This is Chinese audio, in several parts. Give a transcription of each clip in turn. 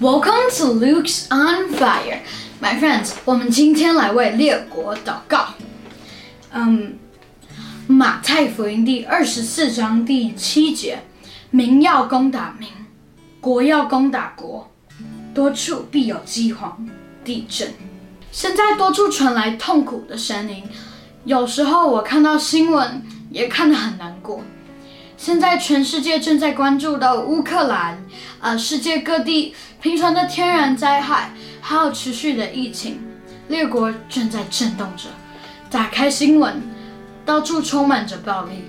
Welcome to Luke's on Fire, my friends. 我们今天来为列国祷告。嗯，马太福音第二十四章第七节：民要攻打民，国要攻打国，多处必有饥荒、地震。现在多处传来痛苦的声音，有时候我看到新闻也看得很难过。现在全世界正在关注的乌克兰，呃，世界各地频传的天然灾害，还有持续的疫情，列国正在震动着。打开新闻，到处充满着暴力，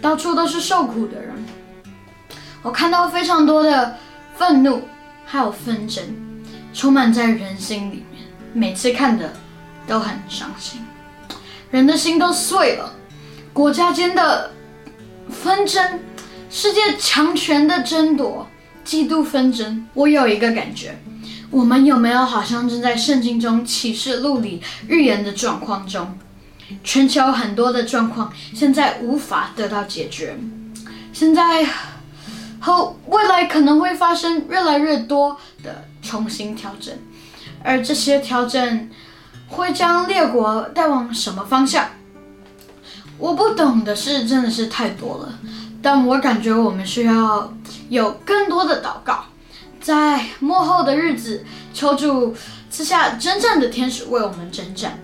到处都是受苦的人。我看到非常多的愤怒，还有纷争，充满在人心里面。每次看的都很伤心，人的心都碎了，国家间的。纷争，世界强权的争夺，嫉妒纷争。我有一个感觉，我们有没有好像正在圣经中启示录里预言的状况中？全球很多的状况现在无法得到解决，现在和未来可能会发生越来越多的重新调整，而这些调整会将列国带往什么方向？我不懂的事真的是太多了，但我感觉我们需要有更多的祷告，在幕后的日子，求主赐下真正的天使为我们征战。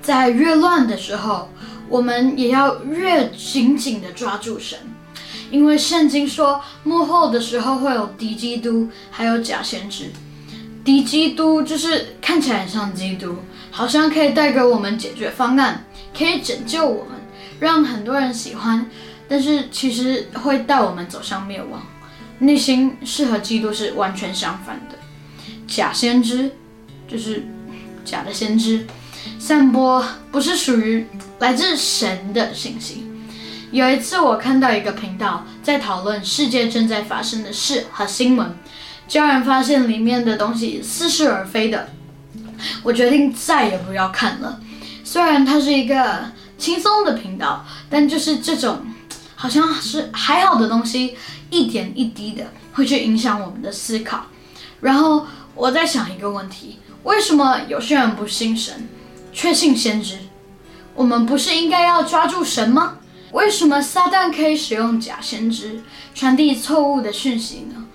在越乱的时候，我们也要越紧紧的抓住神，因为圣经说幕后的时候会有敌基督，还有假先知。敌基督就是看起来很像基督，好像可以带给我们解决方案，可以拯救我们。让很多人喜欢，但是其实会带我们走向灭亡。内心是和基督是完全相反的。假先知就是假的先知，散播不是属于来自神的信息。有一次我看到一个频道在讨论世界正在发生的事和新闻，竟然发现里面的东西似是而非的，我决定再也不要看了。虽然它是一个。轻松的频道，但就是这种好像是还好的东西，一点一滴的会去影响我们的思考。然后我在想一个问题：为什么有些人不信神，却信先知？我们不是应该要抓住神吗？为什么撒旦可以使用假先知传递错误的讯息呢？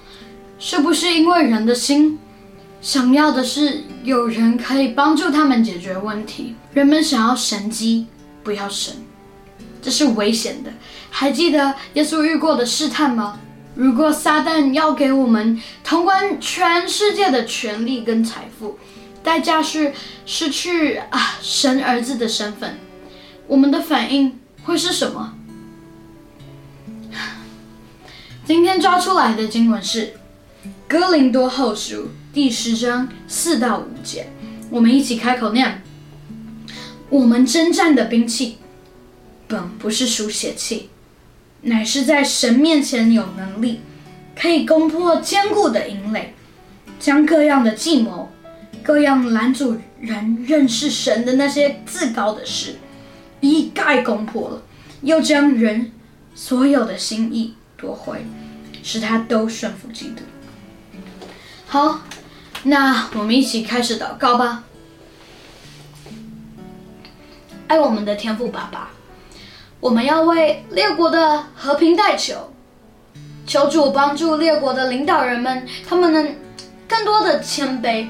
是不是因为人的心想要的是有人可以帮助他们解决问题？人们想要神机。不要神，这是危险的。还记得耶稣遇过的试探吗？如果撒旦要给我们通关全世界的权利跟财富，代价是失去啊神儿子的身份，我们的反应会是什么？今天抓出来的经文是《哥林多后书》第十章四到五节，我们一起开口念。我们征战的兵器，本不是书写器，乃是在神面前有能力，可以攻破坚固的营垒，将各样的计谋、各样拦阻人认识神的那些自高的事，一概攻破了，又将人所有的心意夺回，使他都顺服基督。好，那我们一起开始祷告吧。爱我们的天赋爸爸，我们要为列国的和平代求，求主帮助列国的领导人们，他们能更多的谦卑，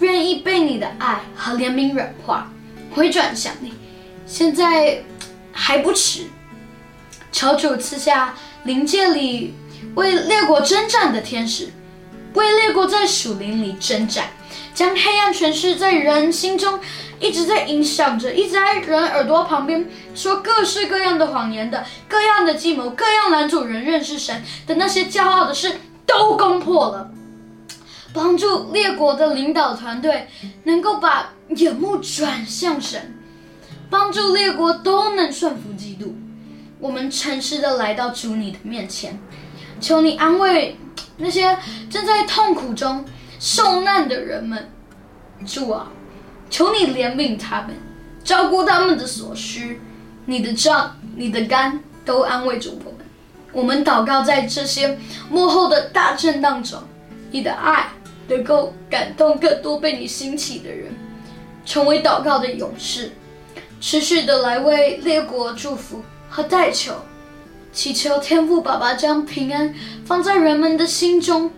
愿意被你的爱和怜悯软化，回转向你。现在还不迟，求主赐下灵界里为列国征战的天使，为列国在属灵里征战，将黑暗权势在人心中。一直在影响着，一直在人耳朵旁边说各式各样的谎言的，各样的计谋，各样拦阻人认识神的那些骄傲的事都攻破了，帮助列国的领导团队能够把眼目转向神，帮助列国都能顺服基督。我们诚实的来到主你的面前，求你安慰那些正在痛苦中受难的人们，主啊。求你怜悯他们，照顾他们的所需，你的杖、你的肝都安慰着我们。我们祷告，在这些幕后的大震荡中，你的爱能够感动更多被你兴起的人，成为祷告的勇士，持续的来为列国祝福和代求，祈求天父爸爸将平安放在人们的心中，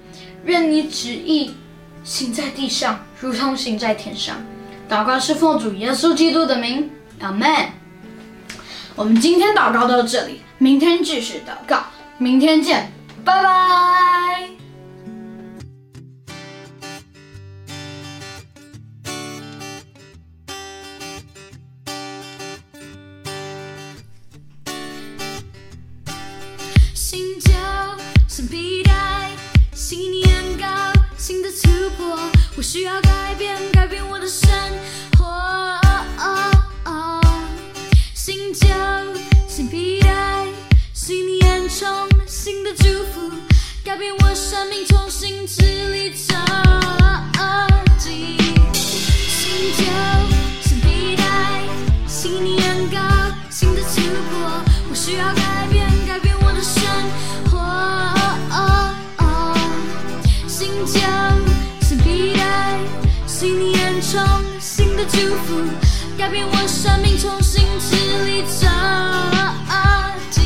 愿你旨意行在地上，如同行在天上。祷告是奉主耶稣基督的名，阿门。我们今天祷告到这里，明天继续祷告，明天见，拜拜。新旧新皮带，信念，新的突破，我需要改变，改变我的生活。新旧新皮带，新的眼中新的祝福，改变我生命，重新支离折的祝福，改变我生命，重新支离折击。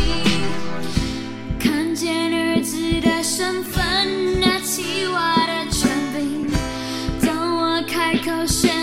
看见儿子的身份，拿起我的权柄，当我开口宣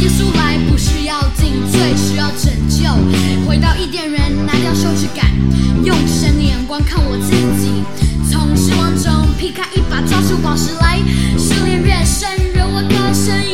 耶稣来不是要进最需要拯救。回到伊甸园拿掉羞耻感用神的眼光看我自己。从失望中劈开一把抓出宝石来失恋越深惹我的声音